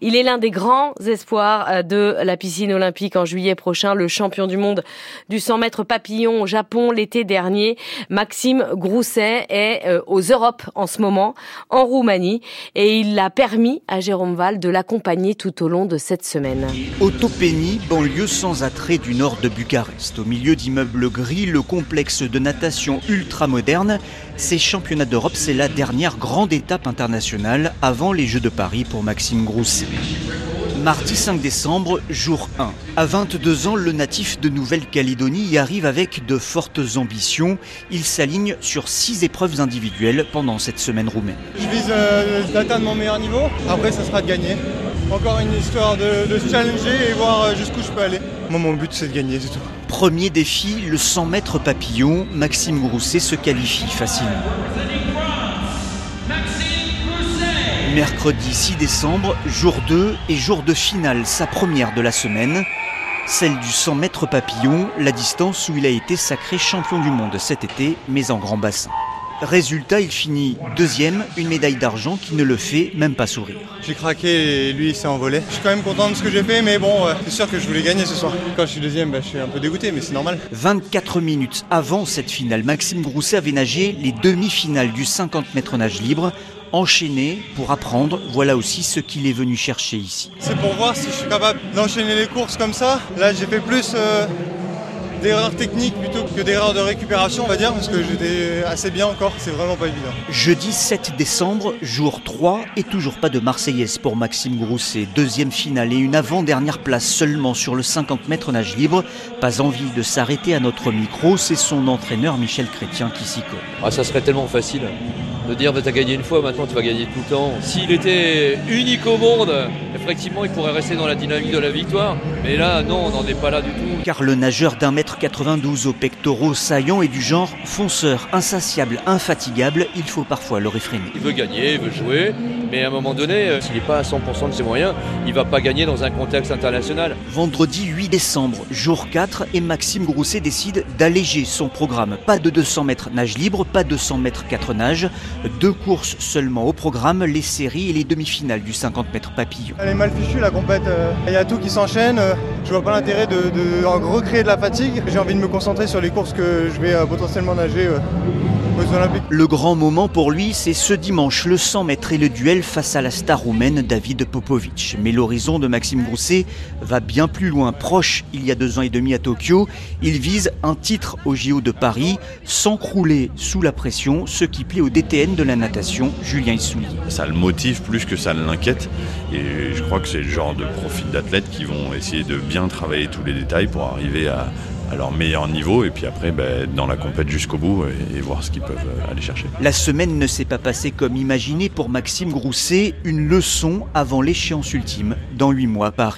Il est l'un des grands espoirs euh, de la piscine olympique en juillet prochain, le champion du monde du 100 mètres papillon au Japon l'été dernier. Maxime Grousset est euh, aux Europes en ce moment, en Roumanie, et il a permis à Jérôme Val de l'accompagner tout au long de cette semaine. Otopénie, banlieue sans attrait du nord de Bucarest. Au milieu d'immeubles gris, le complexe de natation ultra moderne. Ces championnats d'Europe, c'est la dernière grande étape internationale avant les Jeux de Paris pour Maxime Grousset. Mardi 5 décembre, jour 1. À 22 ans, le natif de Nouvelle-Calédonie y arrive avec de fortes ambitions. Il s'aligne sur 6 épreuves individuelles pendant cette semaine roumaine. Je vise euh, d'atteindre mon meilleur niveau. Après, ça sera de gagner. Encore une histoire de, se challenger et voir euh, jusqu'où je peux aller. Moi, mon but, c'est de gagner, c'est tout. Premier défi, le 100 mètres papillon. Maxime Grousset se qualifie facilement. Mercredi 6 décembre, jour 2 et jour de finale, sa première de la semaine. Celle du 100 mètres papillon, la distance où il a été sacré champion du monde cet été, mais en grand bassin. Résultat, il finit deuxième, une médaille d'argent qui ne le fait même pas sourire. J'ai craqué et lui il s'est envolé. Je suis quand même content de ce que j'ai fait, mais bon, c'est sûr que je voulais gagner ce soir. Quand je suis deuxième, bah, je suis un peu dégoûté, mais c'est normal. 24 minutes avant cette finale, Maxime Grousset avait nagé les demi-finales du 50 mètres nage libre enchaîner pour apprendre. Voilà aussi ce qu'il est venu chercher ici. C'est pour voir si je suis capable d'enchaîner les courses comme ça. Là, j'ai fait plus euh, d'erreurs techniques plutôt que d'erreurs de récupération, on va dire, parce que j'étais assez bien encore. C'est vraiment pas évident. Jeudi 7 décembre, jour 3, et toujours pas de Marseillaise pour Maxime Grousset. Deuxième finale et une avant-dernière place seulement sur le 50 mètres nage libre. Pas envie de s'arrêter à notre micro, c'est son entraîneur Michel Chrétien qui s'y colle. Ah, ça serait tellement facile de dire bah, tu as gagné une fois, maintenant tu vas gagner tout le temps. S'il était unique au monde, effectivement il pourrait rester dans la dynamique de la victoire. Mais là, non, on n'en est pas là du tout. Car le nageur d'un mètre 92 aux pectoraux saillants est du genre fonceur, insatiable, infatigable, il faut parfois le réfréner. Il veut gagner, il veut jouer, mais à un moment donné, euh, s'il n'est pas à 100% de ses moyens, il va pas gagner dans un contexte international. Vendredi 8 décembre, jour 4, et Maxime Grousset décide d'alléger son programme. Pas de 200 mètres nage libre, pas de 100 mètres 4 nages, deux courses seulement au programme, les séries et les demi-finales du 50 mètres papillon. Elle est mal fichue la compète, euh, il y a tout qui s'enchaîne, euh, je vois pas l'intérêt de, recréer de la fatigue, j'ai envie de me concentrer sur les courses que je vais potentiellement nager le grand moment pour lui, c'est ce dimanche, le 100 mètres et le duel face à la star roumaine David Popovic. Mais l'horizon de Maxime Grousset va bien plus loin. Proche, il y a deux ans et demi à Tokyo, il vise un titre au JO de Paris, sans crouler sous la pression, ce qui plaît au DTN de la natation, Julien Issouli. Ça le motive plus que ça l'inquiète. Et je crois que c'est le genre de profil d'athlètes qui vont essayer de bien travailler tous les détails pour arriver à, à leur meilleur niveau et puis après ben, dans la compète jusqu'au bout et, voir ce qu'ils peuvent euh, aller chercher. La semaine ne s'est pas passée comme imaginé pour Maxime Grousset, une leçon avant l'échéance ultime dans 8 mois à Paris.